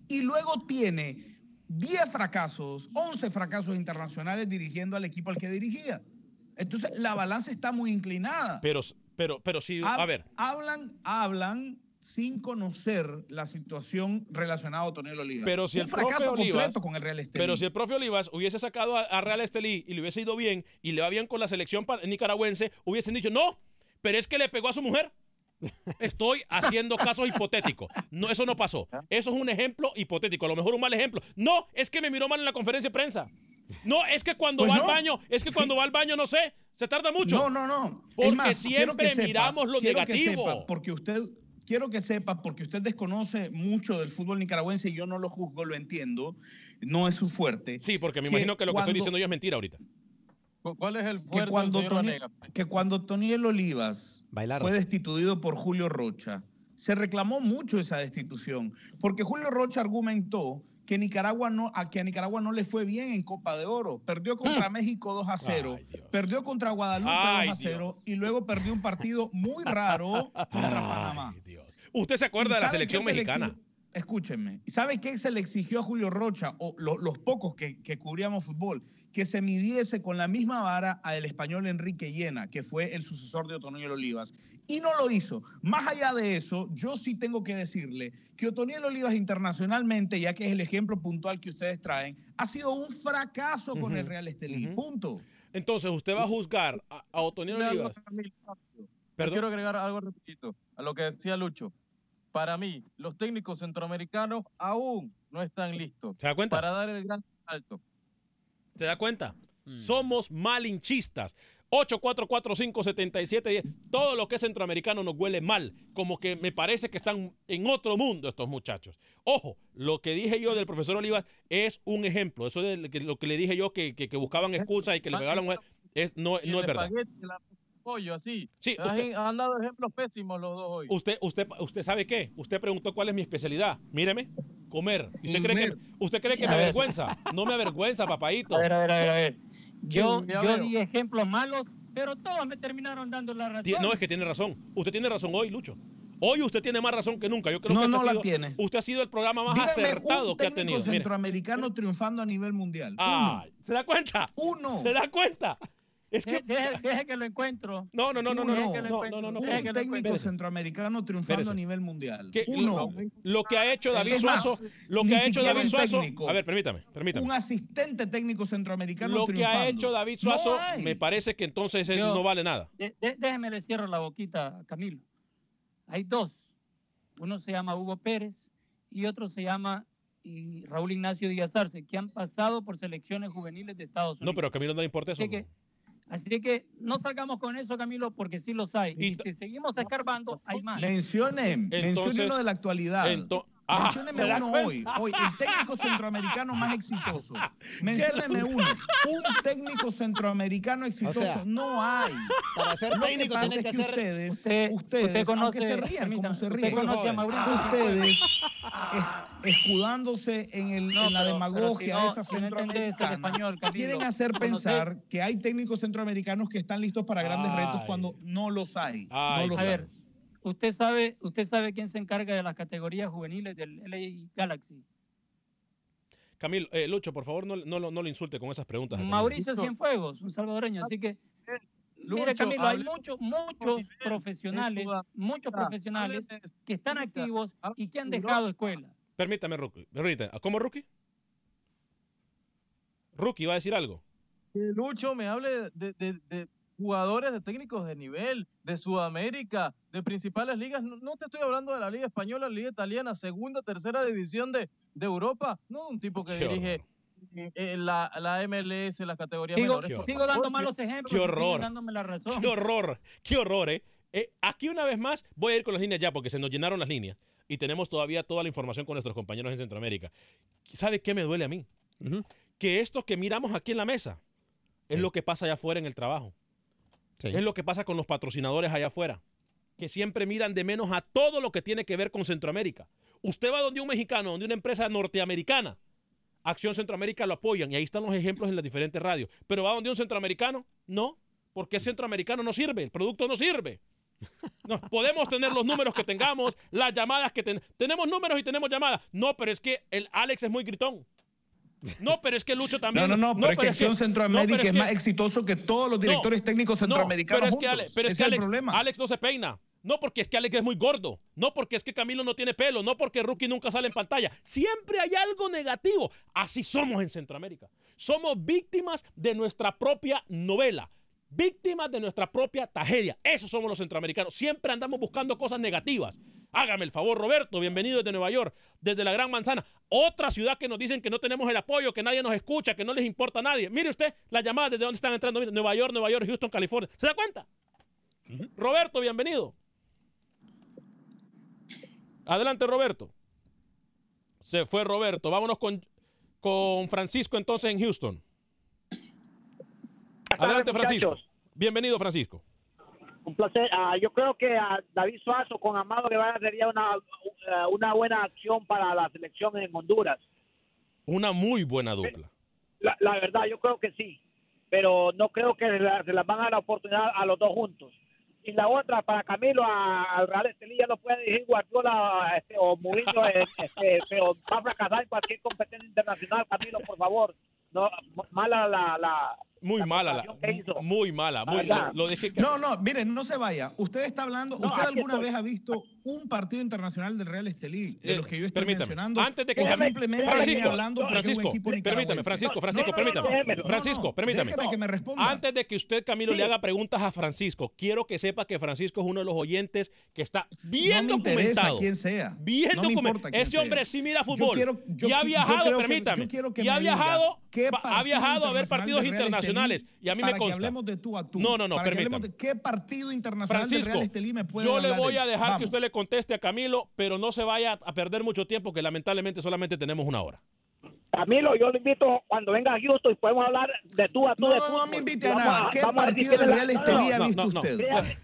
y luego tiene 10 fracasos, 11 fracasos internacionales dirigiendo al equipo al que dirigía. Entonces, la balanza está muy inclinada. Pero, pero, pero sí, a Hab- ver. Hablan, hablan sin conocer la situación relacionada a Otoniel Olivas. Pero si Un el profe fracaso Olivas, completo con el Real Estelí. pero si el profe Olivas hubiese sacado a, a Real Estelí y le hubiese ido bien y le va bien con la selección nicaragüense, hubiesen dicho no, pero es que le pegó a su mujer. Estoy haciendo casos hipotéticos. No, eso no pasó. Eso es un ejemplo hipotético. A lo mejor un mal ejemplo. No, es que me miró mal en la conferencia de prensa. No, es que cuando Pues va no. al baño, es que cuando va al baño, no sé, se tarda mucho. No, no, no. Porque más, quiero que siempre sepa, miramos lo quiero que negativo. sepa, porque usted, quiero que sepa, porque usted desconoce mucho del fútbol nicaragüense y yo no lo juzgo, lo entiendo. No es su fuerte. Sí, porque me que imagino que lo que estoy diciendo yo es mentira ahorita. ¿Cuál es el que fuerte cuando, del señor Toni- Vanegas? que cuando Toniel Olivas Bailaron. fue destituido por Julio Rocha, se reclamó mucho esa destitución, porque Julio Rocha argumentó que Nicaragua no, a que a Nicaragua no le fue bien en Copa de Oro. Perdió contra México 2 a 0, perdió contra Guadalupe Ay, 2 a 0 y luego perdió un partido muy raro contra Panamá. Usted se acuerda ¿Y de la selección mexicana. Escúchenme. ¿Y sabe qué se le exigió a Julio Rocha, o lo- los pocos que, que cubríamos fútbol? Que se midiese con la misma vara al español Enrique Llena, que fue el sucesor de Otoniel Olivas. Y no lo hizo. Más allá de eso, yo sí tengo que decirle que Otoniel Olivas internacionalmente, ya que es el ejemplo puntual que ustedes traen, ha sido un fracaso con el Real Estelí. Punto. Entonces, usted va a juzgar a, a Otoniel Olivas. Perdón. quiero agregar algo rapidito a lo que decía Lucho. Para mí, los técnicos centroamericanos aún no están listos ¿Se da cuenta? para dar el gran salto. ¿Se da cuenta? Mm. Somos malinchistas. 844-577-10. Todo lo que es centroamericano nos huele mal. Como que me parece que están en otro mundo estos muchachos. Ojo, lo que dije yo del profesor Olivas es un ejemplo. Eso de que- lo que le dije yo, que, que- que buscaban excusas y que le pegaban a la mujer, es, no, no es verdad. Pollo, así. Sí, Han- usted- han dado ejemplos pésimos los dos hoy. Usted, usted, usted sabe qué? Usted preguntó cuál es mi especialidad. Míreme, comer. ¿Y ¿Usted cree que, usted cree que A me ver. avergüenza? No me avergüenza, papadito. A ver, a ver, a ver, a ver. Yo, Sí, yo di ejemplos malos, pero todos me terminaron dando la razón. No, es que tiene razón. Usted tiene razón hoy, Lucho. Hoy usted tiene más razón que nunca. Yo creo No, que no ha la sido- tiene. Usted ha sido el programa más Dígame acertado un que ha tenido. Mire. centroamericano triunfando a nivel mundial. Ay, ¿Se da cuenta? Uno. ¿Se da cuenta? Es que... Deje, deje que lo encuentro. No, no, no, no, no, no, que lo no, encuentro. no, no, no. Deje Un que lo técnico centroamericano triunfando a nivel mundial. que Uno. lo, lo que ha hecho David más, Suazo, lo que ha hecho David Suazo, a ver, permítame, permítame. Un asistente técnico centroamericano Lo que triunfando. ha hecho David Suazo me parece que entonces él Yo- no vale nada. De- de- déjeme le cierro la boquita a Camilo. Hay dos. Uno se llama Hugo Pérez y otro se llama y Raúl Ignacio Díaz Arce, que han pasado por selecciones juveniles de Estados Unidos. No, pero a Camilo no le importa eso. Así que, así que no salgamos con eso, Camilo, porque sí los hay. Y, si seguimos escarbando, hay más. Mencione, mencione Entonces- uno de la actualidad. ento- Ah, Mencióneme ¿se da uno hoy, hoy, el técnico centroamericano más exitoso. Mencióneme uno, un técnico centroamericano exitoso. sea, no hay. Para ser Lo que técnico pasa tiene es que que ser- ustedes, Usted- ustedes, usted conoce- aunque se rían, como se usted ríen, conoce a Mauricio. ustedes es- escudándose en, el, No, en la pero- demagogia pero si no- esa si centroamericana, español, quieren hacer ¿conoces? pensar que hay técnicos centroamericanos que están listos para grandes retos cuando no los hay. Ay, no los A hay. Usted sabe, usted sabe quién se encarga de las categorías juveniles del LA Galaxy. Camilo, eh, Lucho, por favor, no, no, lo- no lo insulte con esas preguntas. Mauricio Cienfuegos, un salvadoreño. Así que, mire Lucho, Camilo, hay muchos, muchos profesionales, muchos profesionales que están activos y que han de dejado escuela. Permítame, Rookie. Permítame. ¿Cómo, Rookie? Rookie, ¿va a decir algo? Que Lucho me hable de, de- de jugadores, de técnicos de nivel, de Sudamérica, de principales ligas. No, no te estoy hablando de la Liga Española, la Liga Italiana, segunda, tercera división de, de Europa. No un tipo que Qué dirige eh, la, la MLS, las categorías Sigo, menores. sigo favor, dando malos ejemplos. Qué horror. dándome la razón. Qué horror, qué horror, ¿eh? Eh, Aquí una vez más voy a ir con las líneas ya porque se nos llenaron las líneas y tenemos todavía toda la información con nuestros compañeros en Centroamérica. ¿Sabe qué me duele a mí? Que esto que miramos aquí en la mesa es lo que pasa allá afuera en el trabajo. Es lo que pasa con los patrocinadores allá afuera, que siempre miran de menos a todo lo que tiene que ver con Centroamérica. Usted va donde un mexicano, donde una empresa norteamericana, Acción Centroamérica lo apoyan y ahí están los ejemplos en las diferentes radios. Pero va donde un centroamericano, no, porque centroamericano no sirve, el producto no sirve. No, podemos tener los números que tengamos, las llamadas que ten- tenemos números y tenemos llamadas. No, pero es que el Alex es muy gritón. No, pero es que Lucho No, también. no, no, pero es que Acción no, Centroamérica pero es, que- más exitoso que todos los directores técnicos no, centroamericanos pero es que. Ale- pero es que es Alex. Alex no se peina. No porque es que Alex es muy gordo. No porque es que Camilo no tiene pelo. No porque Rookie nunca sale en pantalla. Siempre hay algo negativo. Así somos en Centroamérica. Somos víctimas de nuestra propia novela. Víctimas de nuestra propia tragedia. Eso somos los centroamericanos. Siempre andamos buscando cosas negativas. Hágame el favor, Roberto, bienvenido desde Nueva York, desde la Gran Manzana. Otra ciudad que nos dicen que no tenemos el apoyo, que nadie nos escucha, que no les importa a nadie. Mire usted las llamadas desde dónde están entrando. Mire, Nueva York, Nueva York, Houston, California. ¿Se da cuenta? Roberto, bienvenido. Adelante, Roberto. Se fue Roberto. Vámonos con, con Francisco entonces en Houston. Adelante, Francisco. Bienvenido, Francisco. Un placer. Ah, yo creo que a David Suazo con Amado Guevara sería una, una buena acción para la selección en Honduras. Una muy buena dupla. La, la verdad, yo creo que sí. Pero no creo que se la- se las van a dar la oportunidad a los dos juntos. Y la otra, para Camilo, al Real Estelí ya no puede dirigir Guardiola este, o Murillo, eh, este, pero va a fracasar en cualquier competencia internacional. Camilo, por favor. No, mala la, la, Muy mala, la, muy mala. Muy, lo, lo dejé No, no, miren, no se vaya. Usted está hablando, No, ¿usted alguna estoy. vez ha visto un partido internacional del Real Estelí de Eh, los que yo estoy permítame, mencionando? antes de que Francisco, simplemente Francisco, hablando Francisco, permítame? Francisco, Francisco, permítame. Francisco, permítame. Déjeme que me responda. Antes de que usted, Camilo, le haga preguntas a Francisco, quiero que sepa que Francisco es uno de los oyentes que está bien no me documentado. quién sea. Bien no documentado. Ese sea. hombre sí mira Yo fútbol. quiero- yo y ha viajado, quiero que- permítame. yo quiero que y ha viajado, ha viajado a ver partidos internacionales. Y a mí me consta. hablemos de tú a tú. No, no, no, permítame. qué partido internacional del Francisco, Real Estelí me puede yo le voy a dejar que usted le conteste a Camilo, pero no se vaya a perder mucho tiempo, que lamentablemente solamente tenemos una hora. Camilo, yo lo invito cuando venga a Houston y podemos hablar de tú a tú No, de no, no me invite a nada. ¿Qué vamos a partido del Real Estelí no, ha no, visto usted?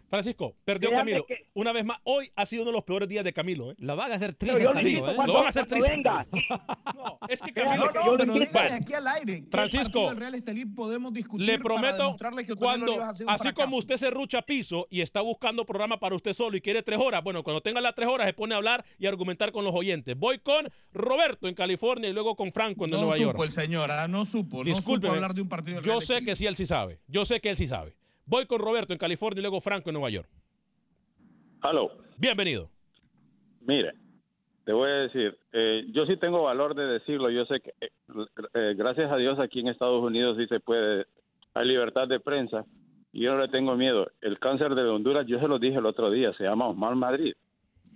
Francisco, perdió Créame Camilo. que- Una vez más, hoy ha sido uno de los peores días de Camilo. ¿eh? Lo van a hacer triste, yo Camilo, ¿eh? Lo van a hacer triste. venga. No, es que Camilo. No, no, pero invito. dígame aquí al aire. ¿Qué Francisco, Real Estelí podemos discutir Le para prometo, demostrarle que cuando, a así como usted se rucha piso y está buscando programa para usted solo y quiere tres horas, bueno, cuando tenga las tres horas se pone a hablar y argumentar con los oyentes. Voy con Roberto en California y luego con Franco No Nueva supo York. el señor, ah, no supo, no supo hablar de un partido del Yo Real sé que sí él sí sabe. Yo sé que él sí sabe. Voy con Roberto en California y luego Franco en Nueva York. Aló, Bienvenido. mire, te voy a decir, eh, yo sí tengo valor de decirlo, yo sé que eh, eh, gracias a Dios aquí en Estados Unidos sí se puede, hay libertad de prensa y yo no le tengo miedo. El cáncer de Honduras, yo se lo dije el otro día, se llama Osmar Madrid.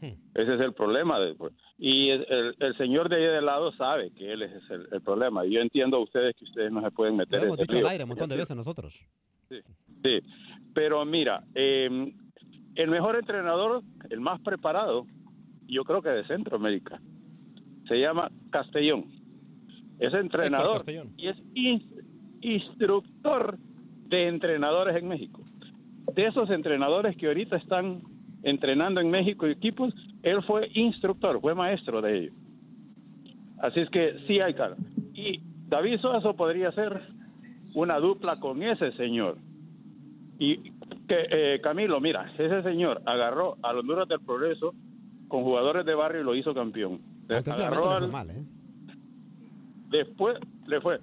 Ese es el problema. de- pues, y el, el- el señor de ahí de lado sabe que él es el, el problema. Y yo entiendo a ustedes que ustedes no se pueden Lo meter en hemos dicho al aire un montón de veces nosotros. Sí, pero mira, eh, el mejor entrenador, el más preparado, yo creo que de Centroamérica, se llama Castellón. Es entrenador Castellón. y es in- instructor de entrenadores en México. De esos entrenadores que ahorita están entrenando en México equipos, él fue instructor, fue maestro de ellos. Así es que sí hay cara. Y David Suazo podría ser una dupla con ese señor. Y que eh, Camilo, mira, ese señor agarró a los Honduras del Progreso con jugadores de barrio y lo hizo campeón. Agarró al- ¿eh? después le fue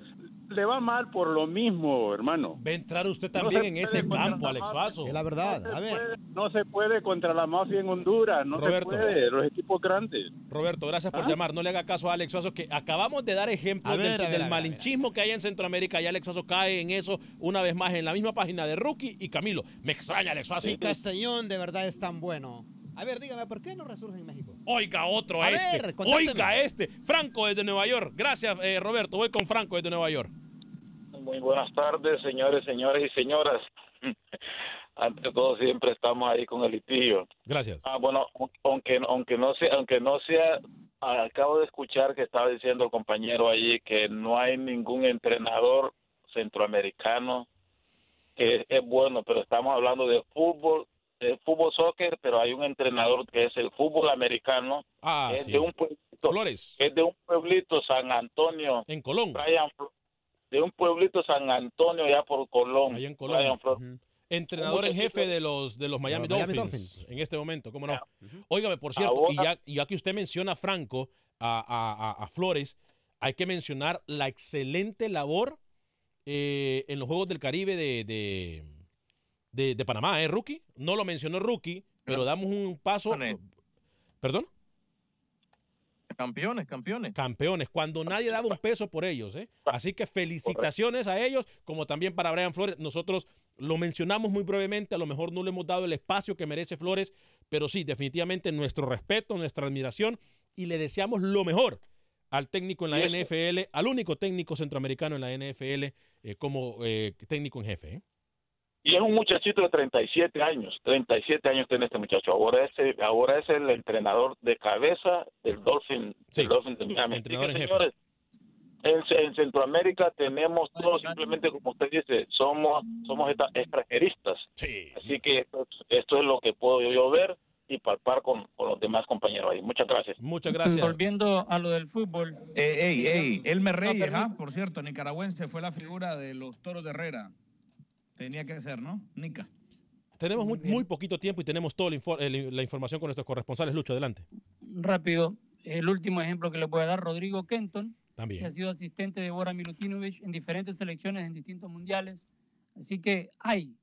le va mal por lo mismo, hermano. Va a entrar usted también en ese campo, Alex. Suazo. Es la verdad. No se A ver, puede- no se puede contra la mafia en Honduras, no Roberto. se puede, los equipos grandes. Roberto, gracias por ¿Ah? llamar. No le haga caso a Alex Suazo, que acabamos de dar ejemplos ver, del, a ver, del a ver, malinchismo que hay en Centroamérica y Alex Suazo cae en eso una vez más en la misma página de Rookie y Camilo. Me extraña Alex Suazo. si Castellón de verdad es tan bueno. A ver, dígame, ¿por qué no resurge en México? Oiga otro a A este. ver. Oiga este. Franco desde Nueva York. Gracias, eh, Roberto. Voy con Franco desde Nueva York. Muy buenas tardes, señores, señoras y señoras. Ante todo, siempre estamos ahí con el litigio. Gracias. Ah, bueno, aunque aunque no sea, aunque no sea, acabo de escuchar que estaba diciendo el compañero allí que no hay ningún entrenador centroamericano que es bueno, pero estamos hablando de fútbol, de fútbol soccer, pero hay un entrenador que es el fútbol americano, Ah, es sí. de un pueblito, Flores. es de un pueblito San Antonio, En Colón. Brian de un pueblito San Antonio ya por Colón. Ahí en Colón. Brian Entrenador en jefe de los, de los Miami, Dolphins, Dolphins. en este momento, ¿cómo no? Óigame, por cierto, y, ya, y ya que usted menciona a Franco, a, a- a- a Flores, hay que mencionar la excelente labor eh, en los Juegos del Caribe de, de, de- de Panamá, ¿eh, Rookie? No lo mencionó Rookie, pero damos un paso. Campeones. ¿Perdón? Campeones, campeones. Campeones, cuando nadie daba un peso por ellos. ¿eh? Así que felicitaciones a ellos, como también para Brian Flores. Nosotros lo mencionamos muy brevemente, a lo mejor no le hemos dado el espacio que merece Flores, pero sí, definitivamente nuestro respeto, nuestra admiración y le deseamos lo mejor al técnico en la NFL, al único técnico centroamericano en la NFL eh, como eh, técnico en jefe. ¿eh? Y es un muchachito de 37 años, 37 años tiene este muchacho. Ahora es, ahora es el entrenador de cabeza del Dolphin, del Dolphin de Miami. Entrenador Así que, en jefe. señores, en, en Centroamérica tenemos todo simplemente como usted dice, somos somos extra- extranjeristas. Así que esto, esto es lo que puedo yo ver y palpar con, con los demás compañeros ahí. Muchas gracias. Muchas Volviendo a lo del fútbol. Eh, ey, ey, Elmer Reyes, ah, por cierto, nicaragüense, fue la figura de los toros de Herrera. Tenía que ser, ¿no? Nica. Tenemos muy, muy poquito tiempo y tenemos toda la, infor- la información con nuestros corresponsales. Lucho, adelante. Rápido, el último ejemplo que le voy a dar, Rodrigo Kenton, También. que ha sido asistente de Bora Milutinovic en diferentes selecciones en distintos mundiales. Así que hay.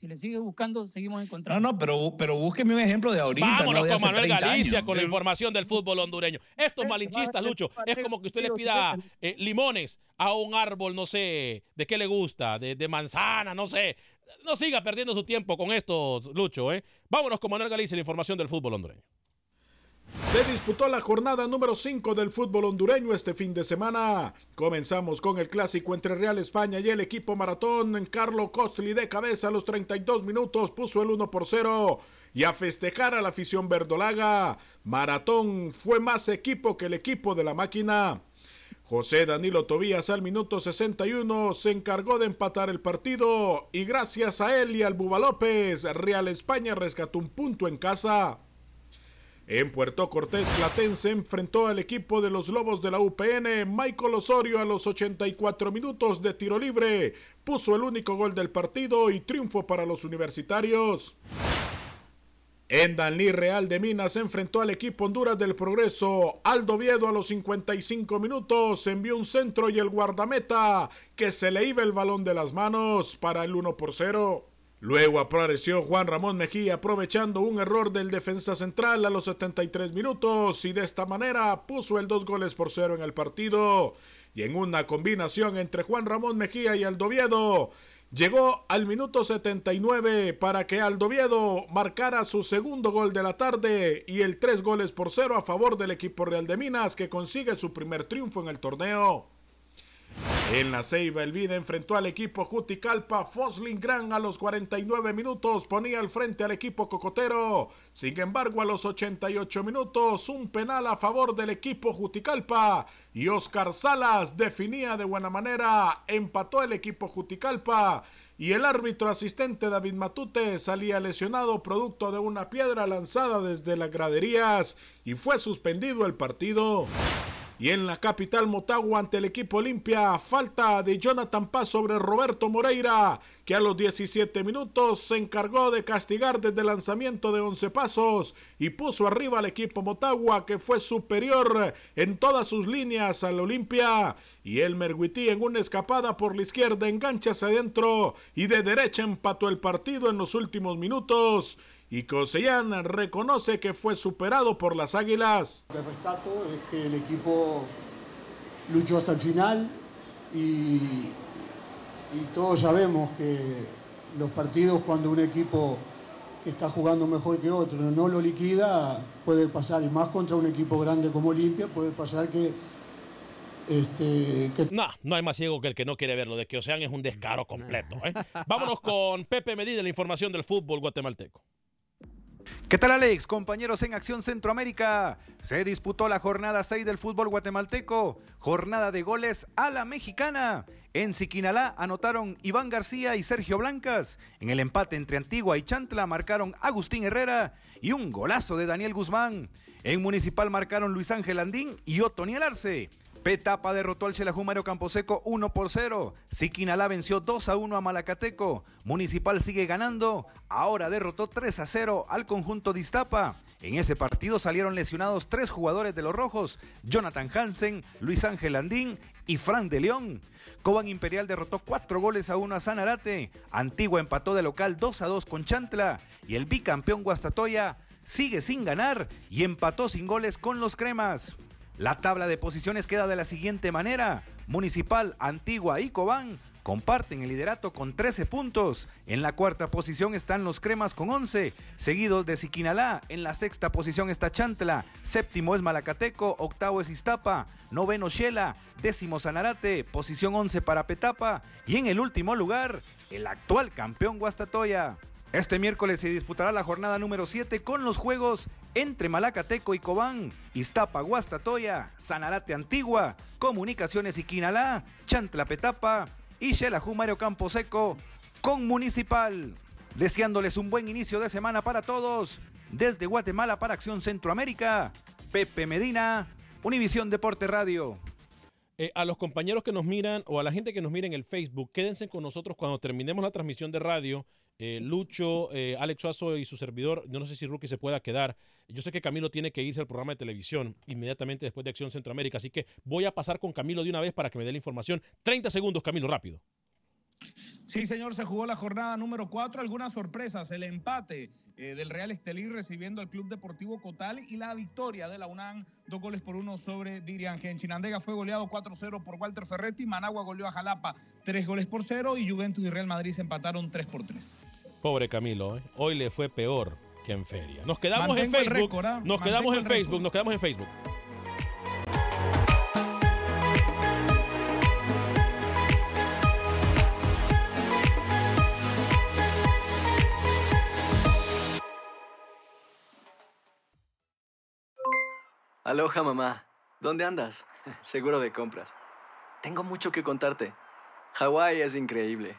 Si le sigue buscando, seguimos No, encontrando. no, pero, pero búsqueme un ejemplo de ahorita. Vámonos no de con hace Manuel 30 Galicia años. con la información del fútbol hondureño. Estos malinchistas, Lucho, es como que usted le pida eh, limones a un árbol, no sé, de qué le gusta, de, de manzana, no sé. No siga perdiendo su tiempo con estos, Lucho. ¿eh? Vámonos con Manuel Galicia, la información del fútbol hondureño. Se disputó la jornada número 5 del fútbol hondureño este fin de semana. Comenzamos con el clásico entre Real España y el equipo maratón. Carlo Costli de cabeza a los 32 minutos puso el 1 por 0 y a festejar a la afición verdolaga. Maratón fue más equipo que el equipo de la máquina. José Danilo Tobías al minuto 61 se encargó de empatar el partido y gracias a él y al Buba López, Real España rescató un punto en casa. En Puerto Cortés, Platense enfrentó al equipo de los Lobos de la UPN. Michael Osorio a los 84 minutos de tiro libre puso el único gol del partido y triunfo para los universitarios. En Danlí Real de Minas enfrentó al equipo Honduras del Progreso. Aldo Viedo a los 55 minutos envió un centro y el guardameta que se le iba el balón de las manos para el 1 por 0. Luego apareció Juan Ramón Mejía aprovechando un error del defensa central a los 73 minutos y de esta manera puso el dos goles por cero en el partido. Y en una combinación entre Juan Ramón Mejía y Aldoviedo, llegó al minuto 79 para que Aldoviedo marcara su segundo gol de la tarde y el tres goles por cero a favor del equipo Real de Minas que consigue su primer triunfo en el torneo. En la Ceiba, el Vida enfrentó al equipo Juticalpa. Fosling Gran a los 49 minutos ponía al frente al equipo cocotero. Sin embargo, a los 88 minutos, un penal a favor del equipo Juticalpa. Y Oscar Salas definía de buena manera. Empató el equipo Juticalpa. Y el árbitro asistente David Matute salía lesionado producto de una piedra lanzada desde las graderías. Y fue suspendido el partido. Y en la capital Motagua ante el equipo Olimpia, falta de Jonathan Paz sobre Roberto Moreira, que a los 17 minutos se encargó de castigar desde el lanzamiento de 11 pasos y puso arriba al equipo Motagua, que fue superior en todas sus líneas al Olimpia. Y el Merguití en una escapada por la izquierda engancha hacia adentro y de derecha empató el partido en los últimos minutos. Y Cosellán reconoce que fue superado por las Águilas. Lo que rescato es que el equipo luchó hasta el final y, y todos sabemos que los partidos cuando un equipo que está jugando mejor que otro no lo liquida, puede pasar, y más contra un equipo grande como Olimpia, puede pasar que... Este, que No, no hay más ciego que el que no quiere verlo. De que Ocean es un descaro completo. ¿eh? Vámonos con Pepe Medina, la información del fútbol guatemalteco. ¿Qué tal Alex? Compañeros en Acción Centroamérica. Se disputó la jornada 6 del fútbol guatemalteco. Jornada de goles a la mexicana. En Siquinalá anotaron Iván García y Sergio Blancas. En el empate entre Antigua y Chantla marcaron Agustín Herrera y un golazo de Daniel Guzmán. En Municipal marcaron Luis Ángel Andín y Otoniel Arce. Petapa derrotó al Xelajumario Camposeco 1 por 0. Siquinalá venció 2 a 1 a Malacateco. Municipal sigue ganando. Ahora derrotó 3 a 0 al conjunto de. En ese partido salieron lesionados tres jugadores de los rojos: Jonathan Hansen, Luis Ángel Andín y Fran de León. Coban Imperial derrotó 4 goles a 1 a Sanarate. Antigua empató de local 2 a 2 con Chantla. Y el bicampeón Guastatoya sigue sin ganar y empató sin goles con los cremas. La tabla de posiciones queda de la siguiente manera. Municipal, Antigua y Cobán comparten el liderato con 13 puntos. En la cuarta posición están los Cremas con 11, seguidos de Siquinalá. En la sexta posición está Chantla, séptimo es Malacateco, octavo es Iztapa, noveno Shela, décimo Sanarate, posición 11 para Petapa y en el último lugar, el actual campeón Guastatoya. Este miércoles se disputará la jornada número 7 con los juegos entre Malacateco y Cobán, Iztapa, Guastatoya, Sanarate Antigua, Comunicaciones y Quinalá, Chantla Petapa y Xelajú Mario Camposeco con Municipal. Deseándoles un buen inicio de semana para todos. Desde Guatemala para Acción Centroamérica, Pepe Medina, Univisión Deporte Radio. Eh, a los compañeros que nos miran o a la gente que nos mira en el Facebook, quédense con nosotros cuando terminemos la transmisión de radio. Eh, Lucho, eh, Alex Suazo y su servidor, yo no sé si Rookie se pueda quedar. Yo sé que Camilo tiene que irse al programa de televisión inmediatamente después de Acción Centroamérica, así que voy a pasar con Camilo de una vez para que me dé la información. 30 segundos, Camilo, rápido. Sí, señor, se jugó la jornada número 4. Algunas sorpresas, el empate eh, del Real Estelí recibiendo al Club Deportivo Cotal y la victoria de la UNAM, dos goles por uno sobre Dirian Chinandega fue goleado 4-0 por Walter Ferretti, Managua goleó a Jalapa tres goles por cero y Juventus y Real Madrid se empataron 3 por 3. Pobre Camilo, ¿eh? hoy le fue peor que en feria. Nos quedamos en Facebook. ¿ah? Nos quedamos en Facebook. Nos quedamos en Facebook. Aloha mamá, ¿dónde andas? Seguro de compras. Tengo mucho que contarte. Hawái es increíble.